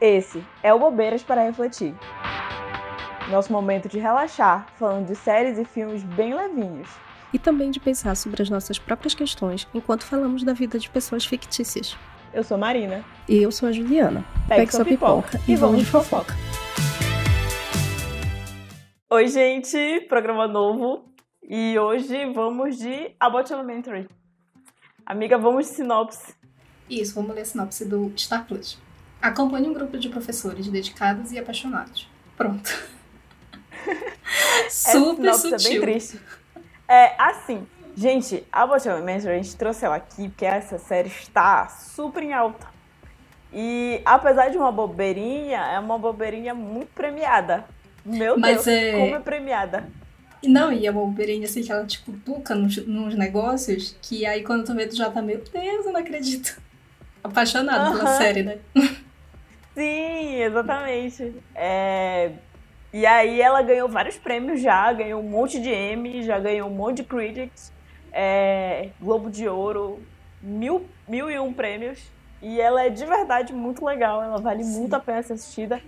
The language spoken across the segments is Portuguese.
Esse é o Bobeiras para Refletir. Nosso momento de relaxar, falando de séries e filmes bem levinhos. E também de pensar sobre as nossas próprias questões enquanto falamos da vida de pessoas fictícias. Eu sou Marina. E eu sou a Juliana. Pegue, Pegue sua pipoca, pipoca e vamos de fofoca. Oi, gente! Programa novo. E hoje vamos de About Elementary. Amiga, vamos de sinopse. Isso, vamos ler a sinopse do Star Plus. Acompanhe um grupo de professores dedicados e apaixonados. Pronto. Super sutil. É bem triste. É, assim, gente, a Bottom Elementary, a gente trouxe ela aqui porque essa série está super em alta. E apesar de uma bobeirinha, é uma bobeirinha muito premiada. Meu Mas Deus, é... como é premiada. Não, e é uma bobeirinha assim que ela te tipo, cutuca nos, nos negócios, que aí quando tu vê, tu já tá, meu Deus, eu não acredito. Apaixonado pela série, né? Sim, exatamente. É... E aí ela ganhou vários prêmios já, ganhou um monte de Emmy, já ganhou um monte de Critics, é... Globo de Ouro, mil, mil e um prêmios. E ela é de verdade muito legal, ela vale Sim. muito a pena ser assistida.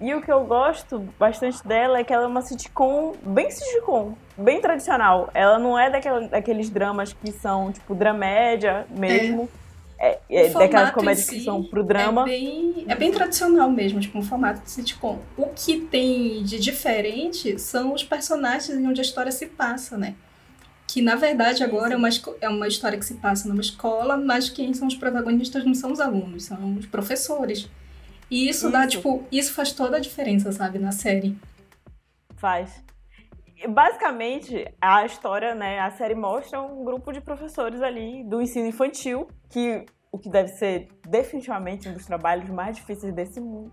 E o que eu gosto bastante dela é que ela é uma sitcom bem sitcom, bem tradicional. Ela não é daquela, daqueles dramas que são, tipo, dramédia mesmo. É é, é daquelas comédias si que são pro drama. É bem, é bem tradicional mesmo, tipo, um formato de sitcom. O que tem de diferente são os personagens e onde a história se passa, né? Que na verdade agora é uma, é uma história que se passa numa escola, mas quem são os protagonistas não são os alunos, são os professores. E isso, isso. dá, tipo, isso faz toda a diferença, sabe, na série. Faz basicamente, a história, né, a série mostra um grupo de professores ali do ensino infantil, que o que deve ser definitivamente um dos trabalhos mais difíceis desse mundo.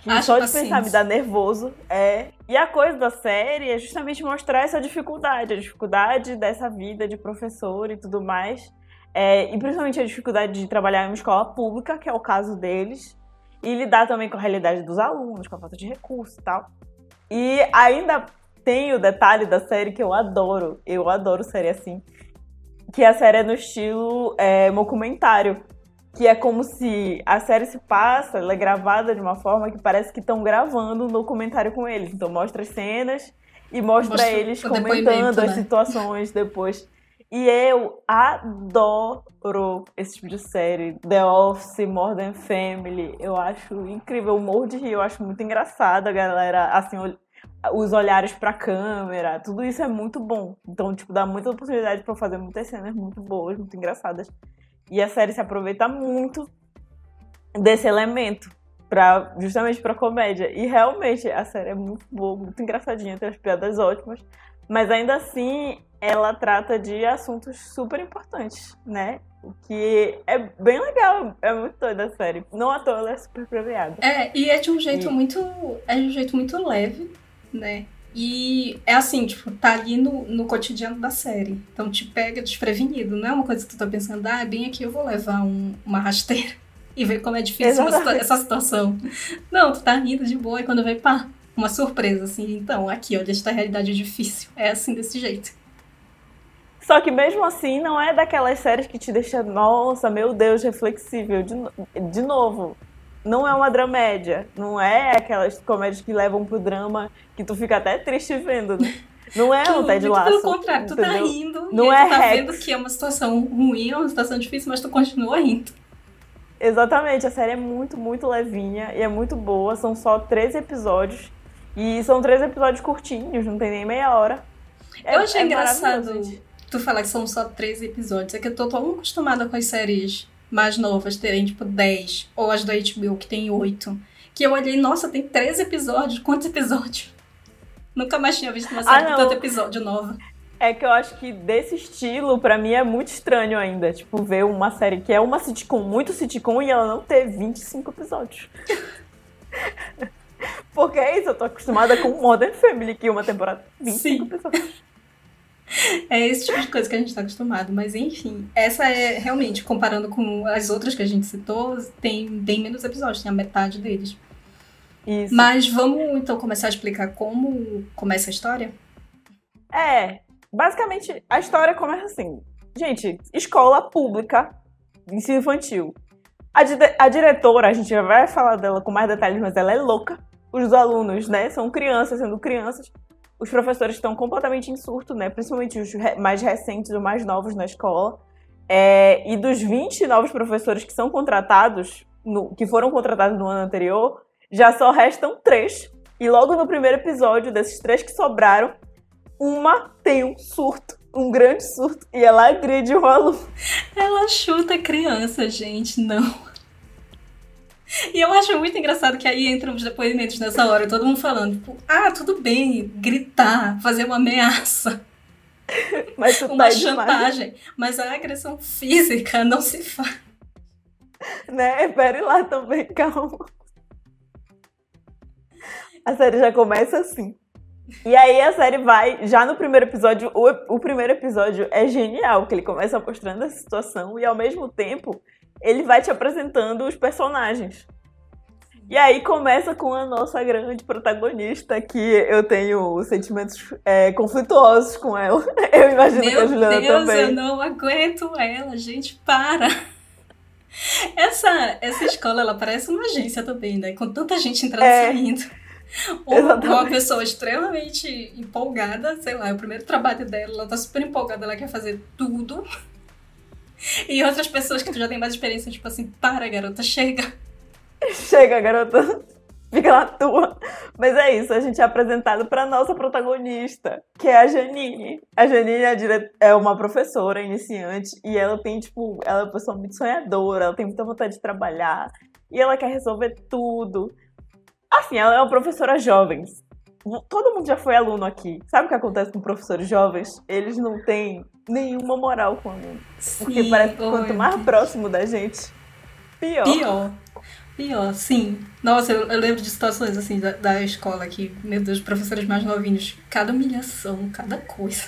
Que Acho só de pensar me dá nervoso. É. E a coisa da série é justamente mostrar essa dificuldade, a dificuldade dessa vida de professor e tudo mais. É, e principalmente a dificuldade de trabalhar em uma escola pública, que é o caso deles, e lidar também com a realidade dos alunos, com a falta de recursos e tal. E ainda tem o detalhe da série que eu adoro. Eu adoro série assim. Que a série é no estilo é, documentário. Que é como se a série se passa, ela é gravada de uma forma que parece que estão gravando um documentário com eles. Então mostra as cenas e mostra, mostra eles comentando as né? situações depois. E eu adoro esse tipo de série. The Office, Modern Family. Eu acho incrível. O morro de rir, eu acho muito engraçado a galera, assim, os olhares pra câmera, tudo isso é muito bom. Então, tipo, dá muita oportunidade para fazer muitas cenas muito boas, muito engraçadas. E a série se aproveita muito desse elemento para justamente para comédia. E realmente a série é muito boa, muito engraçadinha, tem as piadas ótimas, mas ainda assim ela trata de assuntos super importantes, né? O que é bem legal, é muito doida a série. Não à toa ela é super premiada. É, e é de um jeito e... muito. É de um jeito muito leve né? E é assim, tipo, tá ali no, no cotidiano da série. Então te pega desprevenido. Não é uma coisa que tu tá pensando, ah, bem aqui eu vou levar um, uma rasteira e ver como é difícil uma, essa situação. Não, tu tá rindo de boa e quando vem, pá, uma surpresa, assim. Então, aqui, olha, esta realidade é difícil. É assim, desse jeito. Só que mesmo assim, não é daquelas séries que te deixa, nossa, meu Deus, reflexível. De, de novo, não é uma dramédia. Não é aquelas comédias que levam pro drama que tu fica até triste vendo, né? Não é um Ted Lasso. Pelo contrário, tu tá entendeu? tá rindo não é tu tá Rex. vendo que é uma situação ruim, é uma situação difícil, mas tu continua rindo. Exatamente, a série é muito, muito levinha e é muito boa. São só 13 episódios. E são três episódios curtinhos, não tem nem meia hora. É, eu achei é engraçado tu falar que são só 13 episódios. É que eu tô tão acostumada com as séries mais novas terem, tipo, 10, ou as da HBO que tem 8. Que eu olhei, nossa, tem 13 episódios. Quantos episódios? Nunca mais tinha visto uma série ah, com tanto episódio nova. É que eu acho que desse estilo, para mim, é muito estranho ainda. Tipo, ver uma série que é uma sitcom, muito sitcom, e ela não ter 25 episódios. Porque é isso, eu tô acostumada com Modern Family, que uma temporada 25 Sim. episódios. É esse tipo de coisa que a gente está acostumado. Mas enfim, essa é realmente, comparando com as outras que a gente citou, tem bem menos episódios, tem a metade deles. Isso. Mas vamos então começar a explicar como começa a história? É, basicamente a história começa assim. Gente, escola pública, ensino infantil. A, a diretora, a gente já vai falar dela com mais detalhes, mas ela é louca. Os alunos, né, são crianças, sendo crianças. Os professores estão completamente em surto, né? Principalmente os mais recentes, os mais novos na escola. É, e dos 20 novos professores que são contratados, no, que foram contratados no ano anterior, já só restam três. E logo no primeiro episódio, desses três que sobraram, uma tem um surto, um grande surto, e ela agride o aluno. Ela chuta criança, gente, não. E eu acho muito engraçado que aí entram os depoimentos nessa hora, todo mundo falando, tipo, ah, tudo bem, gritar, fazer uma ameaça. Mas uma tá chantagem. Demais. Mas a agressão física não se faz. Né? Pere lá também, calma. A série já começa assim. E aí a série vai, já no primeiro episódio, o, o primeiro episódio é genial, que ele começa mostrando essa situação e ao mesmo tempo ele vai te apresentando os personagens. E aí começa com a nossa grande protagonista, que eu tenho sentimentos é, conflituosos com ela. Eu imagino Meu que a Juliana Deus, também. eu não aguento ela, gente, para! Essa, essa escola, ela parece uma agência também, né? Com tanta gente entrando e É. saindo. Uma, uma pessoa extremamente empolgada, sei lá, é o primeiro trabalho dela, ela tá super empolgada, ela quer fazer tudo. E outras pessoas que tu já tem mais experiência, tipo assim, para garota, chega. Chega, garota. Fica na tua. Mas é isso, a gente é apresentado pra nossa protagonista, que é a Janine. A Janine é, é uma professora iniciante e ela tem, tipo, ela é uma pessoa muito sonhadora, ela tem muita vontade de trabalhar e ela quer resolver tudo. Assim, ela é uma professora jovem. Todo mundo já foi aluno aqui. Sabe o que acontece com professores jovens? Eles não têm nenhuma moral com aluno. Porque parece que oh, quanto mais Deus. próximo da gente, pior. Pior. Pior, sim. Nossa, eu, eu lembro de situações assim da, da escola que, meu Deus, professores mais novinhos, cada humilhação, cada coisa.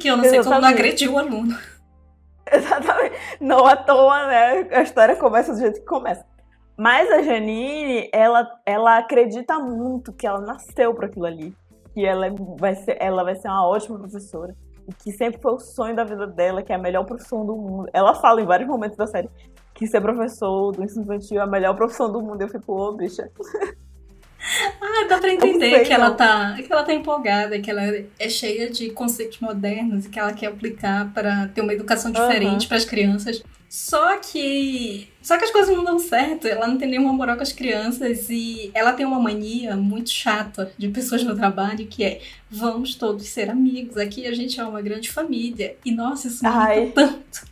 Que eu não sei como não Exatamente. agrediu o aluno. Exatamente. Não à toa, né? A história começa do jeito que começa. Mas a Janine, ela, ela acredita muito que ela nasceu para aquilo ali. Que ela vai, ser, ela vai ser uma ótima professora. E que sempre foi o sonho da vida dela, que é a melhor profissão do mundo. Ela fala em vários momentos da série que ser professor do ensino infantil é a melhor profissão do mundo. Eu fico, ô, bicha. Ah, dá pra entender sei, que ela, tá, que ela tá empolgada, que ela é cheia de conceitos modernos e que ela quer aplicar para ter uma educação diferente para as crianças. Só que. Só que as coisas não dão certo. Ela não tem nenhuma moral com as crianças e ela tem uma mania muito chata de pessoas no trabalho que é vamos todos ser amigos. Aqui a gente é uma grande família. E nossa, isso me tanto.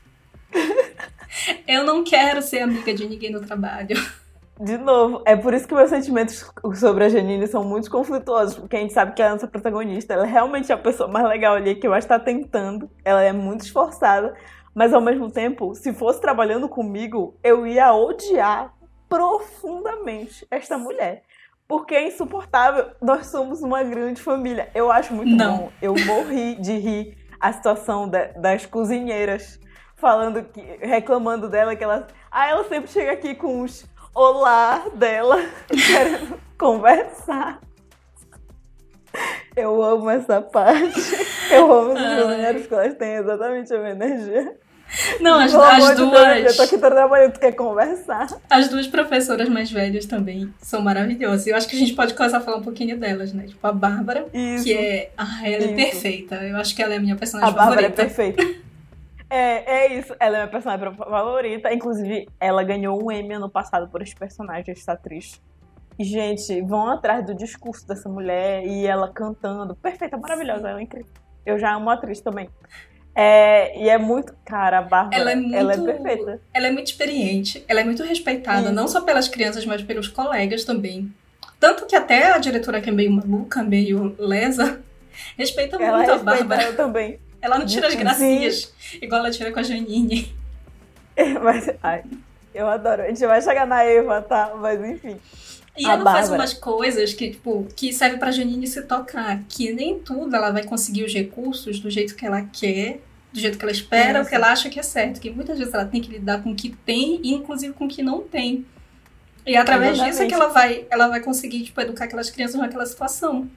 Eu não quero ser amiga de ninguém no trabalho. De novo, é por isso que meus sentimentos sobre a Janine são muito conflituosos, porque a gente sabe que é a nossa protagonista. Ela é realmente a pessoa mais legal ali que eu acho que tá tentando. Ela é muito esforçada, mas ao mesmo tempo, se fosse trabalhando comigo, eu ia odiar profundamente esta mulher. Porque é insuportável. Nós somos uma grande família. Eu acho muito Não. bom. Eu morri de rir a situação da- das cozinheiras falando que reclamando dela que ela ah, ela sempre chega aqui com os olá dela querendo conversar. Eu amo essa parte. Eu amo Ai. cozinheiros que elas têm exatamente a minha energia. Não, as, as de Deus, eu duas. tô aqui trabalhando, tu quer conversar? As duas professoras mais velhas também são maravilhosas. Eu acho que a gente pode começar a falar um pouquinho delas, né? Tipo, a Bárbara, Isso. que é. Ah, ela é Isso. perfeita. Eu acho que ela é a minha A personagem Bárbara é favorita. perfeita. É, é isso. Ela é minha personagem favorita. Inclusive, ela ganhou um Emmy ano passado por esse personagem, essa atriz. E, gente, vão atrás do discurso dessa mulher e ela cantando. Perfeita, maravilhosa, ela é incrível. Eu já amo a atriz também. É, e é muito. Cara, a Bárbara. Ela é muito- perfeita. Ela é muito experiente, ela é muito respeitada, não só pelas crianças, mas pelos colegas também. Tanto que até a diretora, que é meio maluca, meio lesa, respeita Ela muito a respeita Bárbara. ela também. Ela não tira as Sim. gracinhas, igual ela tira com a Janine. Mas, ai, eu adoro. A gente vai chegar na Eva, tá? Mas enfim. E A ela faz Bárbara. umas coisas que, tipo, que serve pra Janine se tocar. Que nem tudo ela vai conseguir os recursos do jeito que ela quer, do jeito que ela espera, o Isso. que ela acha que é certo. Que muitas vezes ela tem que lidar com o que tem e, inclusive, com o que não tem. E através disso é que Exatamente. ela vai, ela vai conseguir, tipo, educar aquelas crianças naquela situação.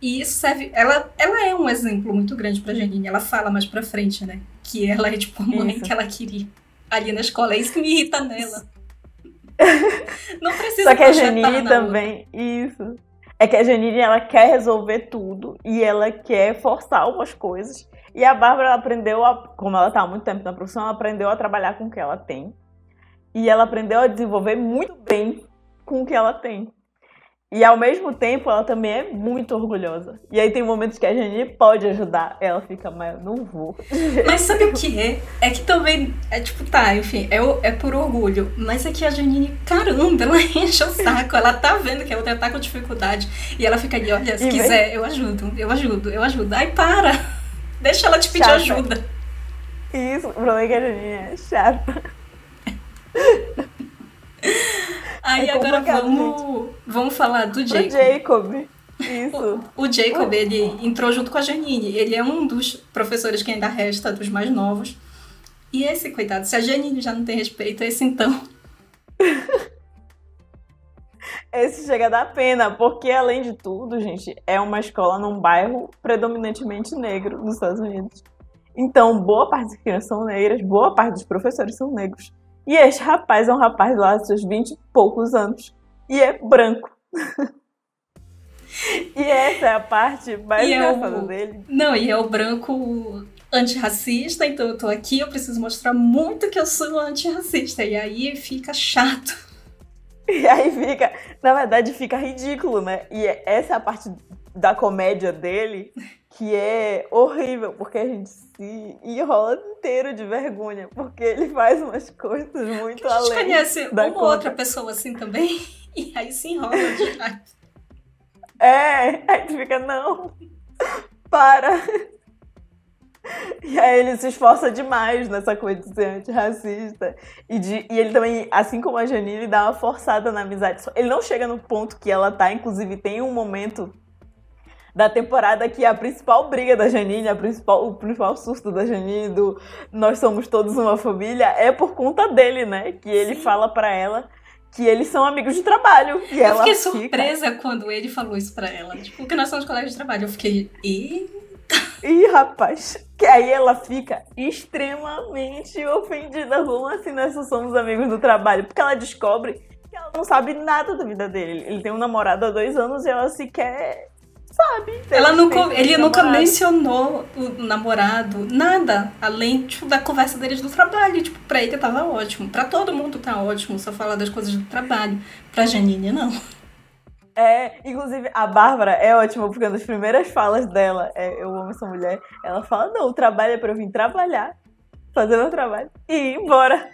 E isso serve. Ela, ela é um exemplo muito grande pra Janine. Ela fala mais pra frente, né? Que ela é, tipo, a mãe Isso. que ela queria ali na escola. É isso que me irrita nela. Não precisa Só que a Janine também. Isso. É que a Janine, ela quer resolver tudo e ela quer forçar algumas coisas. E a Bárbara ela aprendeu, a, como ela está há muito tempo na profissão, ela aprendeu a trabalhar com o que ela tem. E ela aprendeu a desenvolver muito bem com o que ela tem. E ao mesmo tempo, ela também é muito orgulhosa. E aí tem momentos que a Janine pode ajudar. Ela fica, mas eu não vou. Mas sabe o que é? É que também, é tipo, tá, enfim, é, é por orgulho. Mas é que a Janine, caramba, ela enche o saco. Ela tá vendo que a outra tá com dificuldade. E ela fica ali, olha, se E vem- quiser, eu ajudo, eu ajudo, eu ajudo. Ai, para! Deixa ela te pedir Chata. ajuda. Isso, o problema é que a Janine é chata. Aí É agora vamos, vamos falar do O Jacob. Jacob. Isso. O Jacob, ele entrou junto com a Janine. Ele é um dos professores que ainda resta, dos mais novos. E esse, coitado, se a Janine já não tem respeito, esse então. Esse chega a dar pena, porque além de tudo, gente, é uma escola num bairro predominantemente negro nos Estados Unidos. Então, boa parte das crianças são negras, boa parte dos professores são negros. E este rapaz é um rapaz lá de seus 20 e poucos anos. E é branco. e essa é a parte mais E é engraçada o- dele. Não, e é o branco antirracista, então eu tô aqui, eu preciso mostrar muito que eu sou antirracista. E aí fica chato. E aí fica, na verdade, fica ridículo, né? E é- essa é a parte da comédia dele que é horrível, porque a gente se enrola inteiro de vergonha, porque ele faz umas coisas muito A gente além. conhece da uma conta. outra pessoa assim também. E aí se enrola de raiva. É, aí tu fica, não, para. E aí ele se esforça demais nessa coisa de ser antirracista. E, de, e ele também, assim como a Janine, ele dá uma forçada na amizade. Ele não chega no ponto que ela tá, inclusive tem um momento da temporada que a principal briga da Janine, a principal, o principal susto da Janine do nós somos todos uma família, é por conta dele, né? Que ele Sim. fala pra ela que eles são amigos de trabalho. E Eu ela fiquei fica- surpresa quando ele falou isso pra ela. Tipo, que nós somos colegas de trabalho. Eu fiquei, e Ih, rapaz, que aí ela fica extremamente ofendida. Como assim nós só somos amigos do trabalho? Porque ela descobre que ela não sabe nada da vida dele. Ele tem um namorado há dois anos e ela sequer sabe. ela Ele nunca, ele nunca namorado. mencionou o namorado, nada, além tipo, da conversa deles do trabalho. Tipo, pra ele tava ótimo. Pra todo mundo tá ótimo, só falar das coisas do trabalho. Pra Janine, não. É, inclusive a Bárbara é ótima, porque uma das primeiras falas dela, é, eu amo essa mulher, ela fala, não, o trabalho é pra eu vir trabalhar, fazer meu trabalho e ir embora.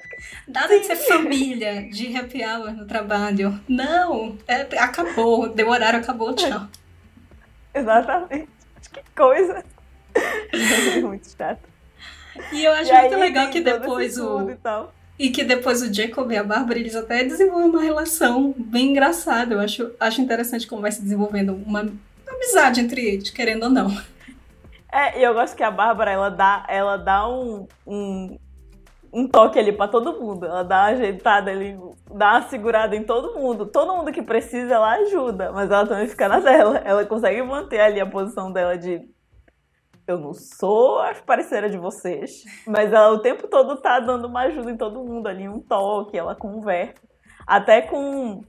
Nada de ser família, de happy hour no trabalho. Não, é, acabou, deu horário, acabou, tchau. Exatamente. Que coisa. Muito chato. E eu acho E aí muito legal tem que depois o. e tal. E que depois o Jacob e a Bárbara, eles até desenvolvem uma relação bem engraçada. Eu acho, acho interessante como vai se desenvolvendo uma amizade entre eles, querendo ou não. É, e eu gosto que a Bárbara, ela dá, ela dá um, um, um toque ali pra todo mundo. Ela dá uma ajeitada ali, dá uma segurada em todo mundo. Todo mundo que precisa, ela ajuda, mas ela também fica na dela. Ela consegue manter ali a posição dela de eu não sou a parceira de vocês, mas ela o tempo todo tá dando uma ajuda em todo mundo ali, um toque, ela conversa. Até com,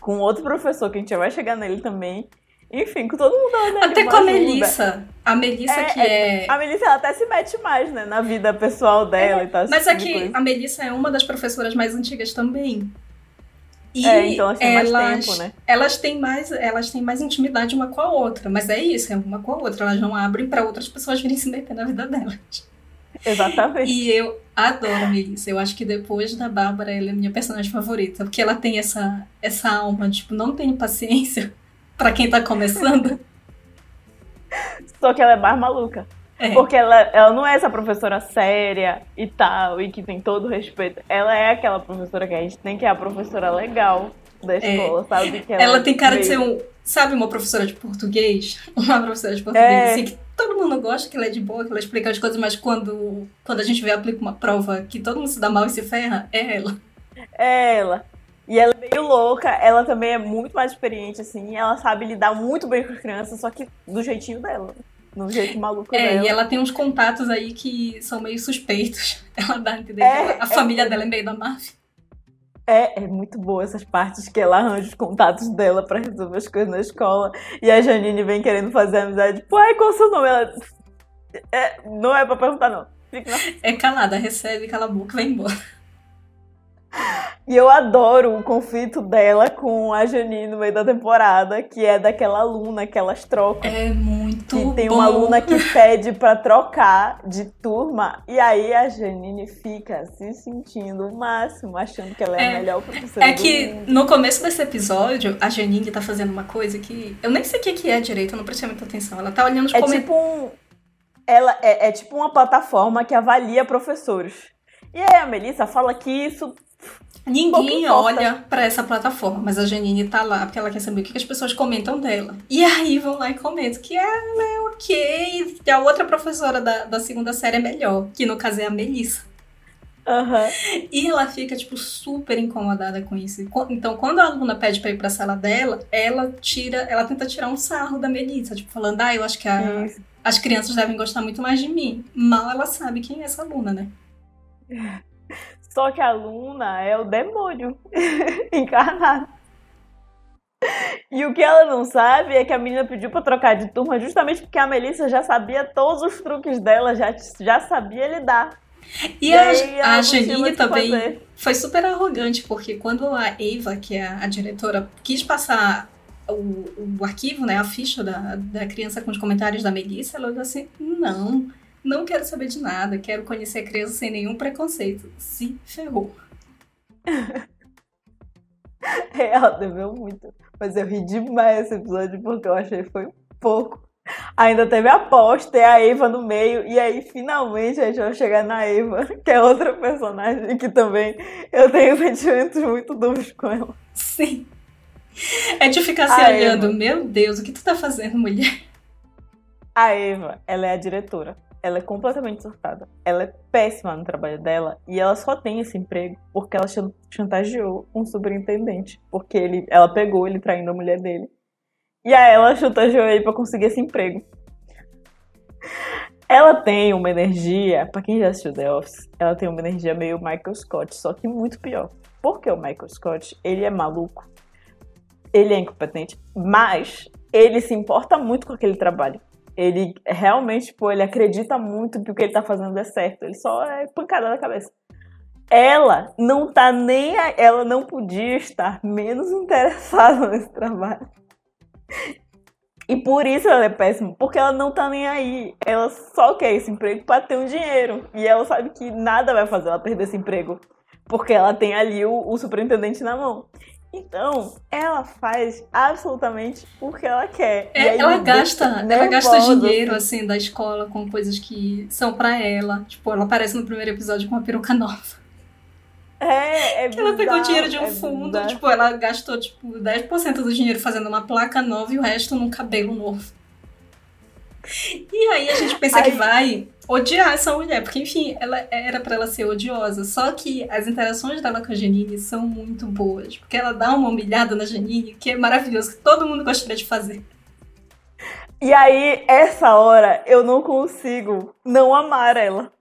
com outro professor, que a gente vai chegar nele também. Enfim, com todo mundo ela ali Até com a. Melissa. A Melissa É, que é. A Melissa ela até se mete mais, né? Na vida pessoal dela e tal. Mas é tipo que coisa. a Melissa é uma das professoras mais antigas também. E É, então elas têm mais elas, tempo, né? elas têm mais, elas têm mais intimidade uma com a outra, mas é isso, é uma com a outra, elas não abrem pra outras pessoas virem se meter na vida delas. Exatamente. E eu adoro a Melissa. Eu acho que depois da Bárbara, ela é minha personagem favorita. Porque ela tem essa, essa alma, tipo, não tenho paciência pra quem tá começando. Só que ela é mais maluca. É. Porque ela, ela não é essa professora séria e tal, e que tem todo o respeito. Ela é aquela professora que a gente tem, que é a professora legal da escola, sabe? Que Ela tem cara de ser um. Sabe, uma professora de português? Uma professora de português, É. assim, que todo mundo gosta, que ela é de boa, que ela explica as coisas, mas quando, quando a gente vê aplica uma prova que todo mundo se dá mal e se ferra, é ela. É ela. E ela é meio louca, ela também é muito mais experiente, assim, ela sabe lidar muito bem com as crianças, só que do jeitinho dela. No jeito maluco É, dela. e ela tem uns contatos aí que são meio suspeitos. Ela dá a entender É, a é. família dela é meio da máfia. É, é muito boa essas partes que ela arranja os contatos dela pra resolver as coisas na escola. E a Janine vem querendo fazer amizade. Tipo, ai, qual o seu nome? Ela. É, não é pra perguntar, não. Fica... É calada, recebe, cala a boca, vai embora. E eu adoro o conflito dela com a Janine no meio da temporada, que é daquela aluna que elas trocam. É muito que tem bom. uma aluna que pede pra trocar de turma, e aí a Janine fica se sentindo o máximo, achando que ela é, É. a melhor professora É que mundo. no começo desse episódio, a Janine tá fazendo uma coisa que. Eu nem sei o que que é direito, eu não prestei muita atenção. Ela tá olhando os É comentários. tipo um. Ela é, é tipo uma plataforma que avalia professores. E aí a Melissa fala que isso. Ninguém olha pra essa plataforma, mas a Janine tá lá porque ela quer saber o que as pessoas comentam dela. E aí vão lá e comentam que ela é ok, que a outra professora da, da segunda série é melhor, que no caso é a Melissa. Aham. E ela fica, tipo, super incomodada com isso. E Então, quando a aluna pede pra ir pra sala dela, ela tira, ela tenta tirar um sarro da Melissa, tipo, falando, ah, eu acho que a- as crianças devem gostar muito mais de mim. Mal ela sabe quem é essa aluna, né? Só que a aluna é o demônio encarnado. E o que ela não sabe é que a menina pediu pra trocar de turma justamente porque a Melissa já sabia todos os truques dela, já, já sabia lidar. E, a, ela a tinha Janine também fazer. foi super arrogante, porque quando a Eva, que é a, a diretora, quis passar o, o arquivo, né, a ficha da, da criança com os comentários da Melissa, ela disse assim, não, não quero saber de nada, quero conhecer a criança sem nenhum preconceito. Se ferrou. Ela deveu muito. Mas eu ri demais esse episódio porque eu achei que foi pouco. Ainda teve a aposta e a Eva no meio. E aí, finalmente, a gente vai chegar na Eva, que é outra personagem que também eu tenho sentimentos muito duros com ela. Sim. É de ficar se A olhando, Eva. meu Deus, o que tu tá fazendo, mulher? A Eva, ela é a diretora. Ela é completamente surtada. Ela é péssima no trabalho dela e ela só tem esse emprego porque ela chan- chantageou um superintendente. Porque ele, ela pegou ele traindo a mulher dele. E aí ela chantageou ele pra conseguir esse emprego. Ela tem uma energia, pra quem já assistiu The Office, ela tem uma energia meio Michael Scott, só que muito pior. Porque o Michael Scott, ele é maluco, ele é incompetente, mas ele se importa muito com aquele trabalho. Ele realmente, tipo, ele acredita muito que o que ele tá fazendo é certo. Ele só é pancada na cabeça. Ela não tá nem. a- Ela não podia estar menos interessada nesse trabalho. E por isso ela é péssima, porque ela não tá nem aí. Ela só quer esse emprego pra ter um dinheiro. E ela sabe que nada vai fazer ela perder esse emprego. Porque ela tem ali o, o superintendente na mão. Então, ela faz absolutamente o que ela quer. É, ela gasta, ela gasta dinheiro assim. assim da escola com coisas que são pra ela. Tipo, ela aparece no primeiro episódio com uma peruca nova. É, é Que ela pegou dinheiro de um é fundo, bizarro. tipo, ela gastou tipo 10% do dinheiro fazendo uma placa nova e o resto num cabelo novo. E aí a gente pensa que Aí- vai odiar essa mulher, porque enfim, ela era pra ela ser odiosa, só que as interações dela com a Janine são muito boas, porque ela dá uma humilhada na Janine que é maravilhoso, que todo mundo gostaria de fazer. E aí, essa hora, eu não consigo não amar ela.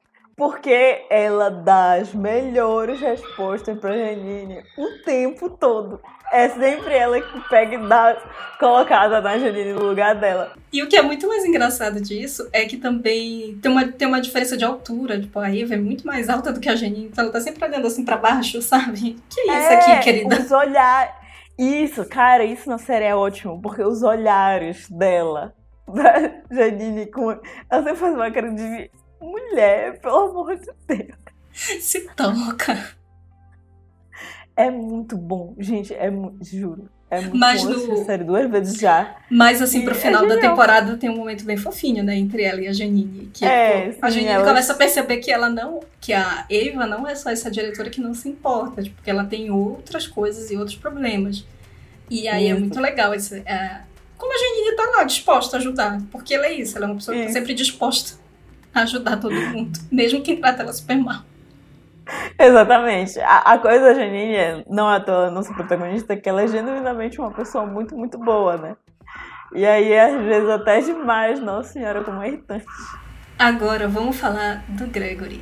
Porque ela dá as melhores respostas pra Janine o tempo todo. É sempre ela que pega e dá colocada na Janine no lugar dela. E o que é muito mais engraçado disso é que também tem uma, tem uma diferença de altura. Tipo, a Eva é muito mais alta do que a Janine, então ela tá sempre olhando assim pra baixo, sabe? Que isso É, aqui, querida? Os olhares. Isso, cara, isso na série é ótimo, porque os olhares dela, da Janine, com. Ela sempre faz uma cara de mulher, pelo amor de Deus. Se toca. É muito bom, gente, é muito, juro. É muito Mas bom no- série duas vezes já. Mas assim, pro E é final da genial. temporada tem um momento bem fofinho, né, entre ela e a Janine. Que É, pô, a Janine elas- começa a perceber que ela não. que a Eva não é só essa diretora que não se importa, tipo, que ela tem outras coisas e outros problemas. E aí é Isso. muito legal esse. é, como a Janine tá lá disposta a ajudar. Porque ela é isso, ela é uma pessoa Isso. sempre disposta ajudar todo mundo. mesmo quem trata ela super mal. Exatamente. A, a coisa da Janine é, não é à toa nossa protagonista, que ela é genuinamente uma pessoa muito, muito boa, né? E aí, às vezes, até demais, Nossa Senhora, como é irritante. Agora vamos falar do Gregory.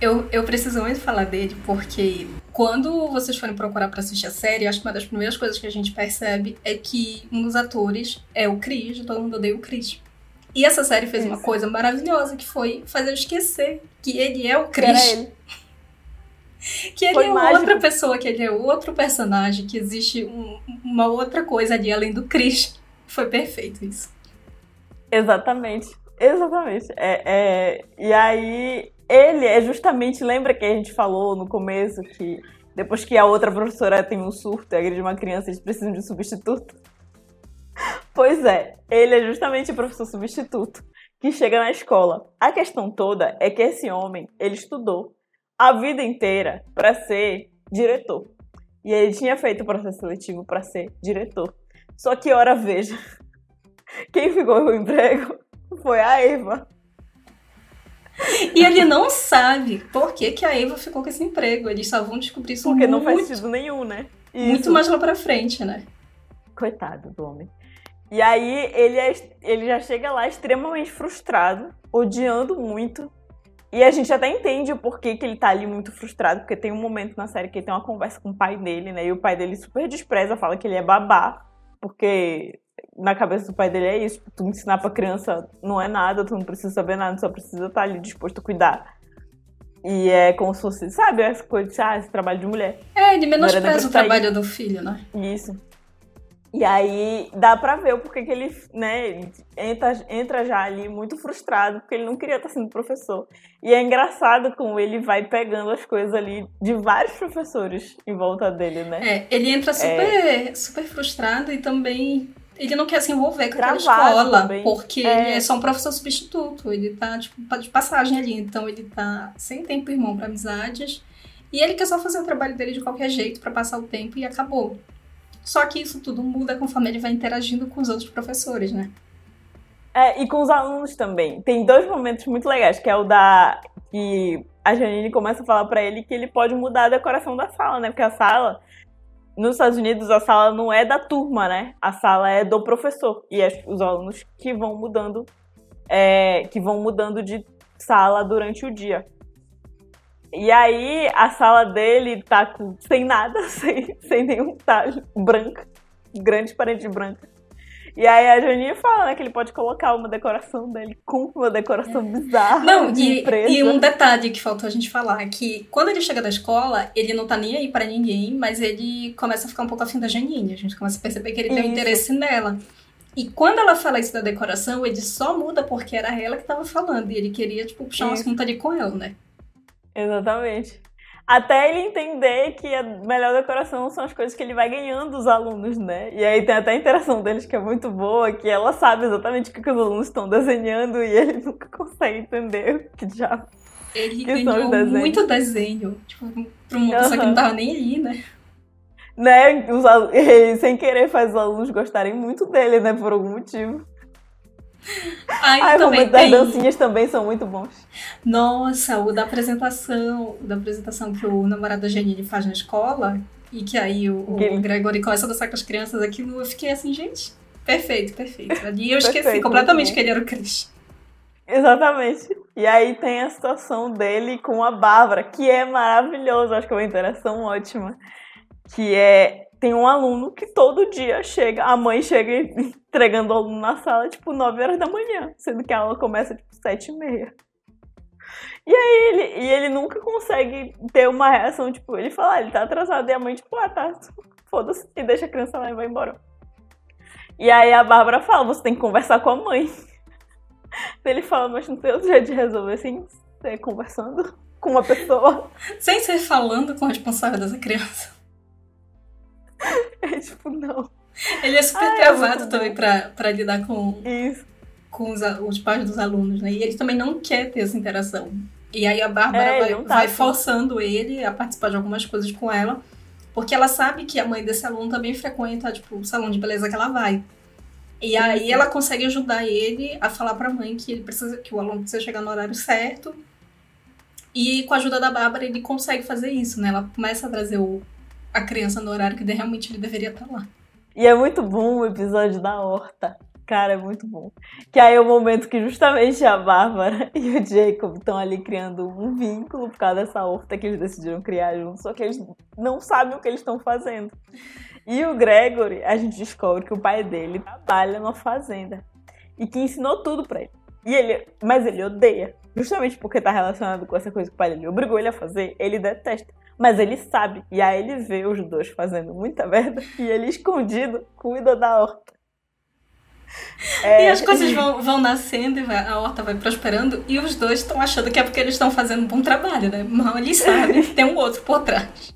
Eu, eu preciso muito falar dele porque quando vocês forem procurar para assistir a série, acho que uma das primeiras coisas que a gente percebe é que um dos atores é o Chris, todo mundo odeia o Chris. E essa série fez Isso. uma coisa maravilhosa, que foi fazer eu esquecer que ele é o Chris. ele. que ele foi é mágico. outra pessoa, que ele é outro personagem, que existe um, uma outra coisa ali além do Chris. Foi perfeito isso. Exatamente. Exatamente. É, é, e aí, ele é justamente. Lembra que a gente falou no começo que depois que a outra professora tem um surto e agride uma criança, eles precisam de um substituto? Pois é, ele é justamente o professor substituto que chega na escola. A questão toda é que esse homem, ele estudou a vida inteira para ser diretor. E ele tinha feito o processo seletivo para ser diretor. Só que, ora, veja, quem ficou com o emprego foi a Eva. E ele não sabe por que, que a Eva ficou com esse emprego. Eles só vão descobrir isso Porque muito, não faz sentido nenhum, né? Isso. Muito mais lá pra frente, né? Coitado do homem. E aí ele, é, ele já chega lá extremamente frustrado, odiando muito. E a gente até entende o porquê que ele tá ali muito frustrado, porque tem um momento na série que ele tem uma conversa com o pai dele, né? E o pai dele super despreza, fala que ele é babá, porque na cabeça do pai dele é isso. Tu ensinar pra criança não é nada, tu não precisa saber nada, só precisa estar tá ali disposto a cuidar. E é como se fosse, sabe, essa coisa de, ah, esse trabalho de mulher. É, ele menospreza o trabalho do filho, né? Isso. E aí dá pra ver o porquê que ele, né, entra, entra já ali muito frustrado, porque ele não queria estar sendo professor. E é engraçado como ele vai pegando as coisas ali de vários professores em volta dele, né? É, ele entra super, é... super frustrado e também ele não quer se envolver com aquela escola, também. porque é. ele é só um professor substituto, ele tá, tipo, de passagem ali, então ele tá sem tempo irmão para amizades, e ele quer só fazer o trabalho dele de qualquer jeito para passar o tempo e acabou. Só que isso tudo muda conforme ele vai interagindo com os outros professores, né? É, e com os alunos também. Tem dois momentos muito legais, que é o da que a Janine começa a falar para ele que ele pode mudar a decoração da sala, né? Porque a sala nos Estados Unidos a sala não é da turma, né? A sala é do professor e é os alunos que vão mudando, é, que vão mudando de sala durante o dia. E aí a sala dele tá com, sem nada, sem, sem nenhum talho, branca, grande parede branca. E aí a Janinha fala, né, que ele pode colocar uma decoração dele com uma decoração bizarra. Não, e, e um detalhe que faltou a gente falar, que quando ele chega da escola, ele não tá nem aí para ninguém, mas ele começa a ficar um pouco afim da Janine. A gente começa a perceber que ele tem um interesse nela. E quando ela fala isso da decoração, ele só muda porque era ela que tava falando. E ele queria, tipo, puxar um assunto ali com ela, né? Exatamente. Até ele entender que a melhor decoração são as coisas que ele vai ganhando dos alunos, né? E aí tem até a interação deles que é muito boa, que ela sabe exatamente o que, os alunos estão desenhando e ele nunca consegue entender o que já. Ele que ganhou muito desenho, tipo, pra uma pessoa que não tava nem ali, né? Né? Os, sem querer faz os alunos gostarem muito dele, né? Por algum motivo. Ai, Ai também tem... das dancinhas também são muito bons. Nossa, o da apresentação, da apresentação que o namorado da Janine faz na escola, e que aí o, o Gregory começa a dançar com as crianças, aquilo eu fiquei assim, gente, perfeito, perfeito. Ali eu esqueci perfeito, completamente que ele era o Chris. Exatamente. E aí tem a situação dele com a Bárbara, que é maravilhoso, acho que é uma interação ótima. Que é tem um aluno que todo dia chega, a mãe chega entregando o aluno na sala, tipo, 9 horas da manhã, sendo que a aula começa, tipo, 7 e meia. E aí ele, e ele nunca consegue ter uma reação, tipo, ele fala, ah, ele tá atrasado, e a mãe, tipo, ah, tá, foda-se, e deixa a criança lá e vai embora. E aí a Bárbara fala, você tem que conversar com a mãe. Ele fala, mas não tem outro jeito de resolver ser conversando com uma pessoa. Sem ser falando com o responsável dessa criança. É tipo, não. Ele é super Ai, é travado também pra, pra lidar com, Isso. com os, os pais dos alunos, né? E ele também não quer ter essa interação. E aí a Bárbara é, vai, tá vai forçando ele a participar de algumas coisas com ela, porque ela sabe que a mãe desse aluno também frequenta, tipo, o salão de beleza que ela vai. E aí ela consegue ajudar ele a falar pra mãe que ele precisa, que o aluno precisa chegar no horário certo. E com a ajuda da Bárbara ele consegue fazer isso, né? Ela começa a trazer o, a criança no horário que realmente ele deveria estar lá. E é muito bom o episódio da horta. Cara, é muito bom. Que aí é o momento que justamente a Bárbara e o Jacob estão ali criando um vínculo por causa dessa horta que eles decidiram criar juntos, só que eles não sabem o que eles estão fazendo. E o Gregory, a gente descobre que o pai dele trabalha numa fazenda e que ensinou tudo para ele. E ele, mas ele odeia, justamente porque tá relacionado com essa coisa que o pai dele obrigou ele a fazer, ele detesta. Mas ele sabe, e aí ele vê os dois fazendo muita merda e ele escondido cuida da horta. É... E as coisas vão, vão nascendo e vai, a horta vai prosperando e os dois estão achando que é porque eles estão fazendo um bom trabalho, né? Mal eles sabem que tem um outro por trás.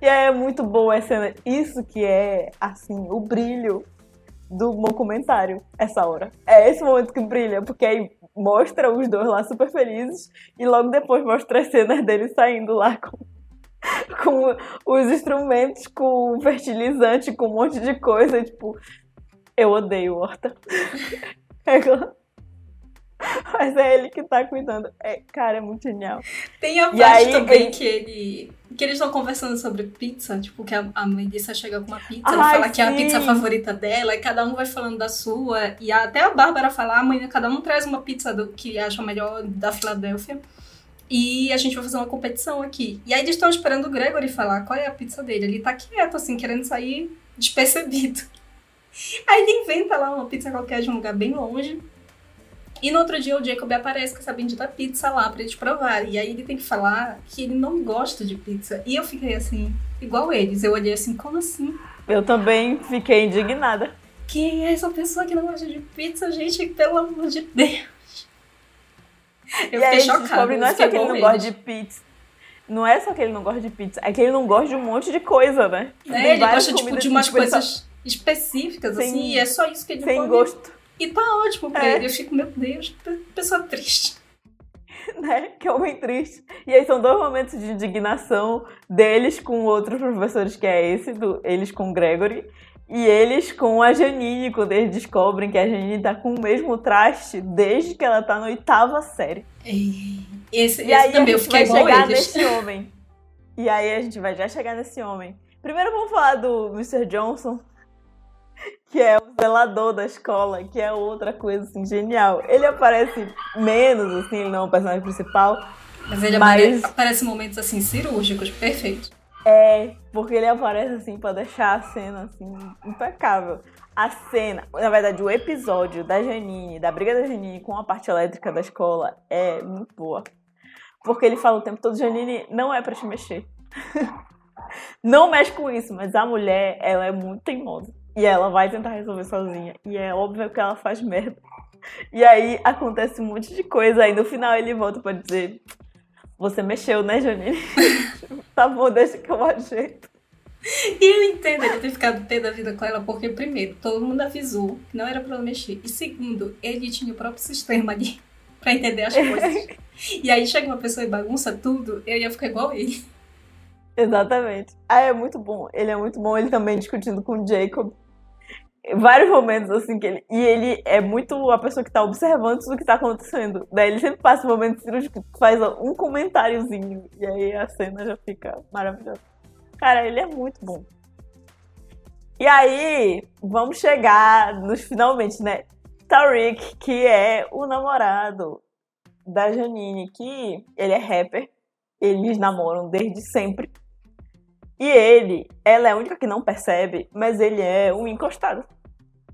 E aí é muito boa essa cena. Isso que é, assim, o brilho do documentário, essa hora. É esse momento que brilha, porque aí mostra os dois lá super felizes e logo depois mostra as cenas deles saindo lá com, com os instrumentos, com fertilizante, com um monte de coisa. Tipo, eu odeio horta. Mas é ele que tá cuidando. É, cara, é muito genial. Tem a parte aí, também ele... que ele. Que eles estão conversando sobre pizza, tipo, que a, a Melissa chega com uma pizza, Ai, ela fala sim. que é a pizza favorita dela, e cada um vai falando da sua. E até a Bárbara fala, amanhã cada um traz uma pizza do, que acha melhor da Filadélfia. E a gente vai fazer uma competição aqui. E aí eles estão esperando o Gregory falar qual é a pizza dele. Ele tá quieto, assim, querendo sair despercebido. Aí ele inventa lá uma pizza qualquer de um lugar bem longe. E no outro dia o Jacob aparece com essa bendita pizza lá pra eles provarem. E aí ele tem que falar que ele não gosta de pizza. E eu fiquei assim, igual eles. Eu olhei assim, como assim? Eu também fiquei indignada. Quem é essa pessoa que não gosta de pizza, gente? Pelo amor de Deus. Eu e fiquei chocada. Não é só que ele não gosta de pizza. Não é só que ele não gosta de pizza, é que ele não gosta de um monte de coisa, né? É, ele gosta tipo, de umas coisas específicas, sem, assim, e é só isso que ele Sem come. gosto. E tá ótimo pra é. ele. Eu fico, meu Deus, que pessoa triste. né? Que homem triste. E aí são dois momentos de indignação deles com outros professores, que é esse, do, eles com o Gregory, e eles com a Janine, quando eles descobrem que a Janine tá com o mesmo traste desde que ela tá na oitava série. Esse, e esse aí também a gente vai chegar eles. nesse homem. E aí a gente vai já chegar nesse homem. Primeiro vamos falar do Mr. Johnson, que é o zelador da escola, que é outra coisa assim genial. Ele aparece menos, assim, ele não é o personagem principal. Mas ele mas... aparece em momentos assim cirúrgicos, perfeito. É, porque ele aparece assim para deixar a cena assim impecável. A cena, na verdade, o episódio da Janine, da briga da Janine com a parte elétrica da escola é muito boa. Porque ele fala o tempo todo, Janine, não é para te mexer. não mexe com isso, mas a mulher, ela é muito teimosa. E ela vai tentar resolver sozinha. E é óbvio que ela faz merda. E aí acontece um monte de coisa. Aí no final ele volta pra dizer: Você mexeu, né, Janine? tá bom, deixa que eu ajeito. E eu entendo ele ter ficado pé da vida com ela, porque, primeiro, todo mundo avisou que não era pra ela mexer. E segundo, ele tinha o próprio sistema ali pra entender as coisas. e aí chega uma pessoa e bagunça tudo, eu ia ficar igual ele. Exatamente. Ah, é muito bom. Ele é muito bom. Ele também discutindo com o Jacob vários momentos assim que ele. E ele é muito a pessoa que tá observando tudo que tá acontecendo. Daí ele sempre passa um momento cirúrgico que faz um comentáriozinho. E aí a cena já fica maravilhosa. Cara, ele é muito bom. E aí, vamos chegar nos finalmente, né? Tariq, que é o namorado da Janine, que ele é rapper. Eles namoram desde sempre. E ele, ela é a única que não percebe, mas ele é um encostado.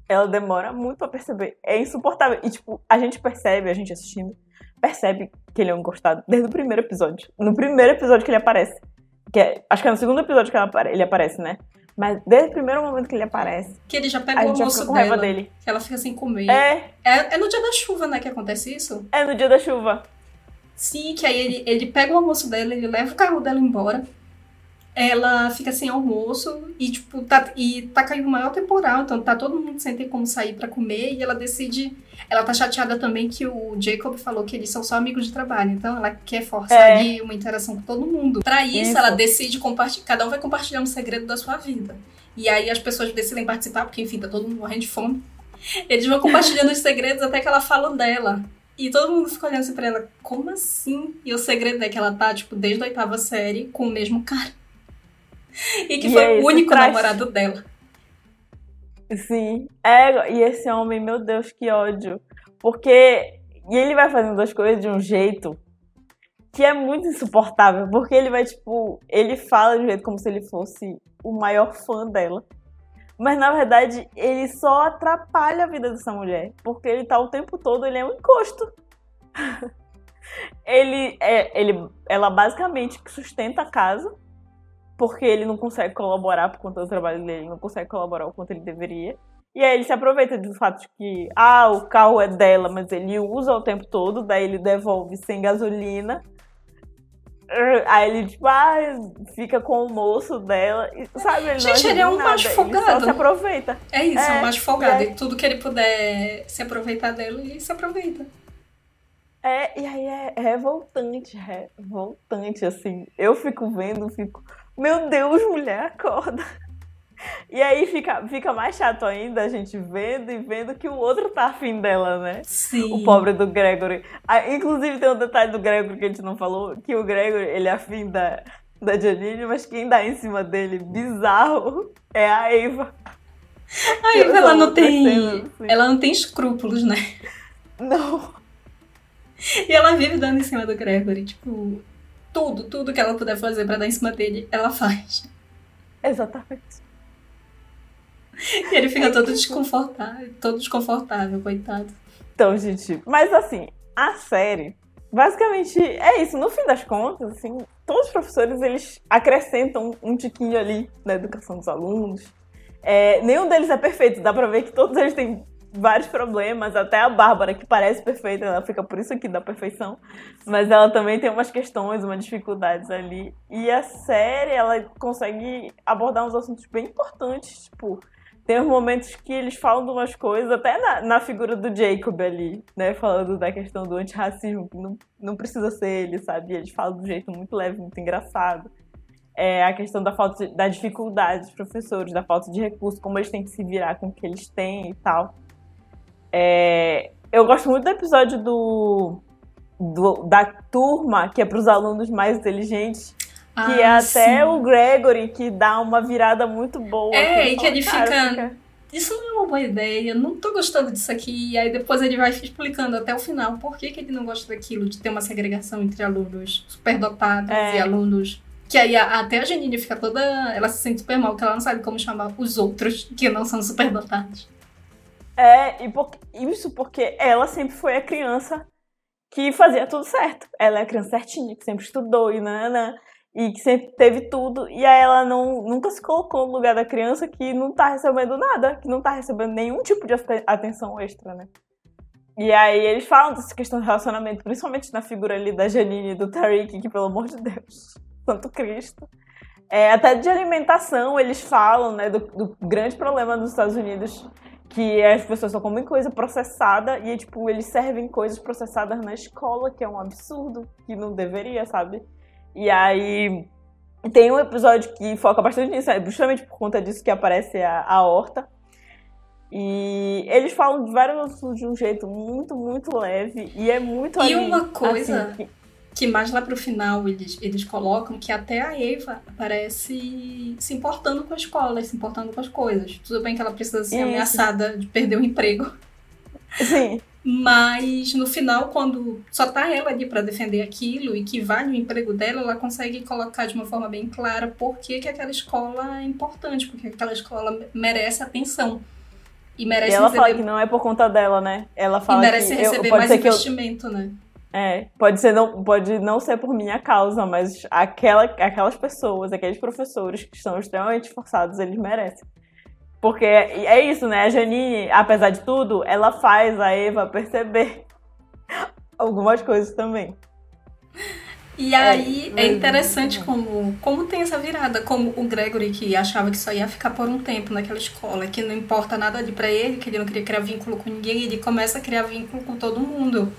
Ela demora muito a perceber. É insuportável. E, tipo, a gente percebe, a gente assistindo, percebe que ele é um encostado desde o primeiro episódio. No primeiro episódio que ele aparece. Que é, acho que é no segundo episódio que ele aparece, né? Mas desde o primeiro momento que ele aparece. Que ele já pega o almoço dela. Dele. Que ela fica sem comer. É. é. É no dia da chuva, né, que acontece isso? É no dia da chuva. Sim, que aí ele, ele pega o almoço dela, ele leva o carro dela embora ela fica sem almoço e, tipo, tá, e tá caindo o maior temporal, então tá todo mundo sem ter como sair para comer e ela decide. Ela tá chateada também que o Jacob falou que eles são só amigos de trabalho, então ela quer forçar é. ali uma interação com todo mundo. Para isso, isso, ela decide compartilhar. Cada um vai compartilhar um segredo da sua vida. E aí as pessoas decidem participar, porque enfim, tá todo mundo morrendo de fome. Eles vão compartilhando os segredos até que ela fala dela. E todo mundo fica olhando assim pra ela, como assim? E o segredo é que ela tá, tipo, desde a oitava série com o mesmo cara. e que e foi é o único namorado dela. Sim. É, e esse homem, meu Deus, que ódio. Porque. E ele vai fazendo as coisas de um jeito que é muito insuportável. Porque ele vai, tipo. Ele fala de um jeito como se ele fosse o maior fã dela. Mas na verdade, ele só atrapalha a vida dessa mulher. Porque ele tá o tempo todo, ele é um encosto. ele é. Ele, ela basicamente sustenta a casa porque ele não consegue colaborar por conta do trabalho dele, não consegue colaborar o quanto ele deveria. E aí ele se aproveita do fato de que, ah, o carro é dela, mas ele usa o tempo todo, daí ele devolve sem gasolina. Aí ele, tipo, ah, fica com o moço dela. Sabe, ele Gente, ele é um macho folgado. Ele só se aproveita. É isso, é, um macho folgado. É... E tudo que ele puder se aproveitar dela, ele se aproveita. É, e aí é revoltante, revoltante, assim. Eu fico vendo, fico meu Deus, mulher, acorda. E aí fica, fica mais chato ainda a gente vendo e vendo que o outro tá afim dela, né? Sim. O pobre do Gregory. Ah, inclusive tem um detalhe do Gregory que a gente não falou, que o Gregory, ele é afim da, da Janine, mas quem dá em cima dele, bizarro, é a Eva. A Eva, ela não tem... Assim. Ela não tem escrúpulos, né? Não. E ela vive dando em cima do Gregory, tipo tudo, tudo que ela puder fazer para dar em cima dele, ela faz. Exatamente. E ele fica é todo desconfortável, todo desconfortável, coitado. Então, gente, mas assim, a série, basicamente é isso. No fim das contas, assim, todos os professores eles acrescentam um tiquinho ali na educação dos alunos. É, nenhum deles é perfeito, dá pra ver que todos eles têm vários problemas, até a Bárbara, que parece perfeita, ela fica por isso aqui da perfeição, mas ela também tem umas questões, umas dificuldades ali. E a série, ela consegue abordar uns assuntos bem importantes, tipo, tem uns momentos que eles falam de umas coisas, até na, na figura do Jacob ali, né, falando da questão do antirracismo, que não, não precisa ser ele, sabe? Eles falam de um jeito muito leve, muito engraçado. É, a questão da falta da dificuldade dos professores, da falta de recursos, como eles têm que se virar com o que eles têm e tal. É, eu gosto muito do episódio do, do da turma, que é para os alunos mais inteligentes. Ah, que é até sim. o Gregory que dá uma virada muito boa. É, e que ele fica, fica, Isso não é uma boa ideia, não tô gostando disso aqui. E aí depois ele vai explicando até o final por que, que ele não gosta daquilo, de ter uma segregação entre alunos superdotados é. e alunos que aí até a Janine fica toda. Ela se sente super mal, porque ela não sabe como chamar os outros que não são superdotados. É, e por, isso porque ela sempre foi a criança que fazia tudo certo. Ela é a criança certinha, que sempre estudou e nanana, e que sempre teve tudo. E aí ela não, nunca se colocou no lugar da criança que não tá recebendo nada, que não tá recebendo nenhum tipo de atenção extra, né? E aí eles falam dessa questão do relacionamento, principalmente na figura ali da Janine e do Tariq, que pelo amor de Deus, Santo Cristo. É, até de alimentação eles falam, né, do, do grande problema dos Estados Unidos que as pessoas só comem coisa processada e, tipo, eles servem coisas processadas na escola, que é um absurdo, que não deveria, sabe? E aí tem um episódio que foca bastante nisso, é justamente por conta disso que aparece a, a horta. E eles falam de vários assuntos de um jeito muito, muito leve e é muito E ali, uma coisa assim, que que mais lá pro final eles, eles colocam que até a Eva parece se importando com a escola, se importando com as coisas. Tudo bem que ela precisa ser Isso. ameaçada de perder o emprego. Sim. Mas no final, quando só tá ela ali para defender aquilo e que vale o emprego dela, ela consegue colocar de uma forma bem clara por que, que aquela escola é importante, porque aquela escola merece atenção. E merece e ela receber... fala que não é por conta dela, né? Ela fala e merece que receber eu, mais investimento, eu... né? É, pode ser não, pode não ser por minha causa, mas aquela, aquelas pessoas, aqueles professores que estão extremamente esforçados, eles merecem. Porque é, é isso, né? A Janine, apesar de tudo, ela faz a Eva perceber algumas coisas também. E aí é, é interessante como, como tem essa virada, como o Gregory que achava que só ia ficar por um tempo naquela escola, que não importa nada ali para ele, que ele não queria criar vínculo com ninguém, ele começa a criar vínculo com todo mundo.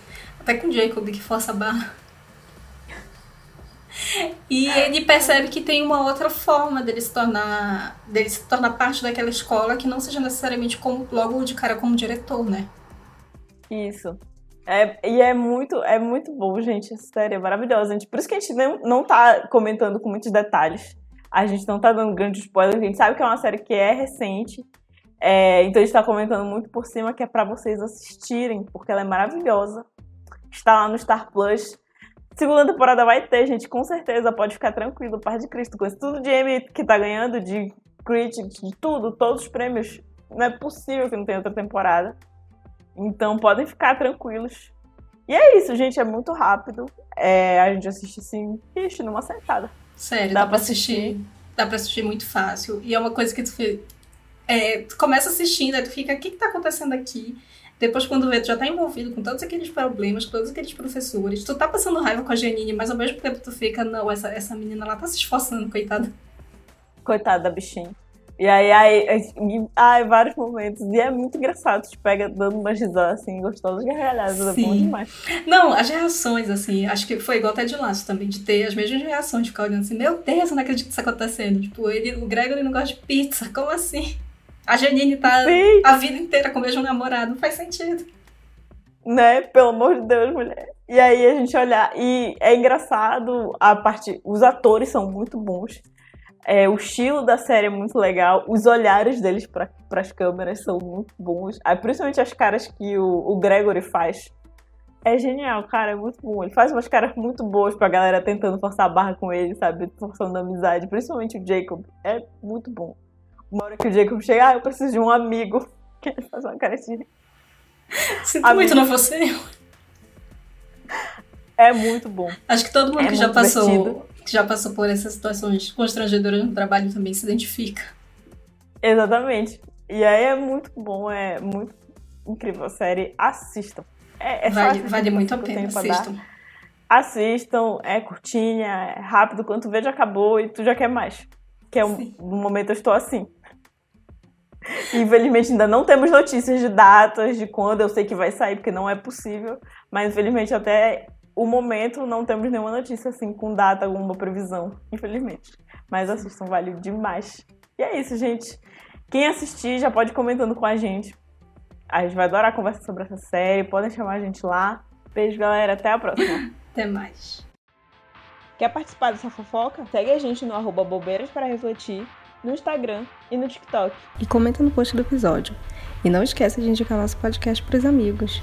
Até com o Jacob, que força a barra. E ele percebe que tem uma outra forma dele se tornar, dele se tornar parte daquela escola que não seja necessariamente como, logo de cara como diretor, né? Isso. É, e é muito, é muito bom, gente. Essa série é maravilhosa. Gente. Por isso que a gente não, não tá comentando com muitos detalhes. A gente não tá dando grandes spoilers. A gente sabe que é uma série que é recente É, então a gente tá comentando muito por cima que é para vocês assistirem, porque ela é maravilhosa. Está lá no Star Plus. Segunda temporada vai ter, gente, com certeza. Pode ficar tranquilo, Paz de Cristo. Com esse tudo de Emmy que tá ganhando, de Critics, de tudo, todos os prêmios. Não é possível que não tenha outra temporada. Então podem ficar tranquilos. E é isso, gente. É muito rápido. É, a gente assiste assim, ixi, numa sentada. Sério, dá, dá pra assistir. assistir. Dá pra assistir muito fácil. E é uma coisa que tu, é, tu começa assistindo, aí tu fica, o que, que tá acontecendo aqui? Depois, quando vê, tu já tá envolvido com todos aqueles problemas, com todos aqueles professores. Tu tá passando raiva com a Janine, mas ao mesmo tempo tu fica, não, essa, essa menina lá tá se esforçando, coitada. Coitada da bichinha. E aí, aí, aí, ai, vários momentos. E é muito engraçado, te pega dando uma risada assim, gostosas gargalhadas. É bom demais. Não, as reações, assim, acho que foi igual até de laço também, de ter as mesmas reações, de ficar olhando assim, meu Deus, eu não acredito que isso tá acontecendo. Tipo, ele, o Gregory não gosta de pizza, como assim? A Janine tá Sim. a vida inteira com o mesmo namorado, não faz sentido. Né? Pelo amor de Deus, mulher. E aí a gente olhar. E é engraçado, a parte. Os atores são muito bons. É, o estilo da série é muito legal. Os olhares deles para as câmeras são muito bons. Aí, principalmente as caras que o, o Gregory faz. É genial, cara, é muito bom. Ele faz umas caras muito boas pra galera tentando forçar a barra com ele, sabe? Forçando a amizade. Principalmente o Jacob. É muito bom. Uma hora que o Jacob chega, ah, eu preciso de um amigo. Que ele faz uma cara assim. Sinto amigo. muito, não você. É muito bom. Acho que todo mundo é que já passou, que já passou por essas situações constrangedoras no trabalho também se identifica. Exatamente. E aí é muito bom, é muito incrível a série. Assistam. É, é vale, vale muito a pena, assistam. Assistam, é curtinha, é rápido, quando tu vê já acabou e tu já quer mais. Que é um, um momento eu estou assim. Infelizmente ainda não temos notícias de datas, de quando eu sei que vai sair, porque não é possível. Mas infelizmente até o momento não temos nenhuma notícia assim com data, alguma previsão, infelizmente. Mas assistam, vale demais. E é isso, gente. Quem assistir já pode ir comentando com a gente. A gente vai adorar conversar sobre essa série. Podem chamar a gente lá. Beijo, galera. Até a próxima. Até mais. Quer participar dessa fofoca? Segue a gente no arroba bobeiras para refletir no Instagram e no TikTok. E comenta no post do episódio. E não esqueça de indicar nosso podcast para os amigos.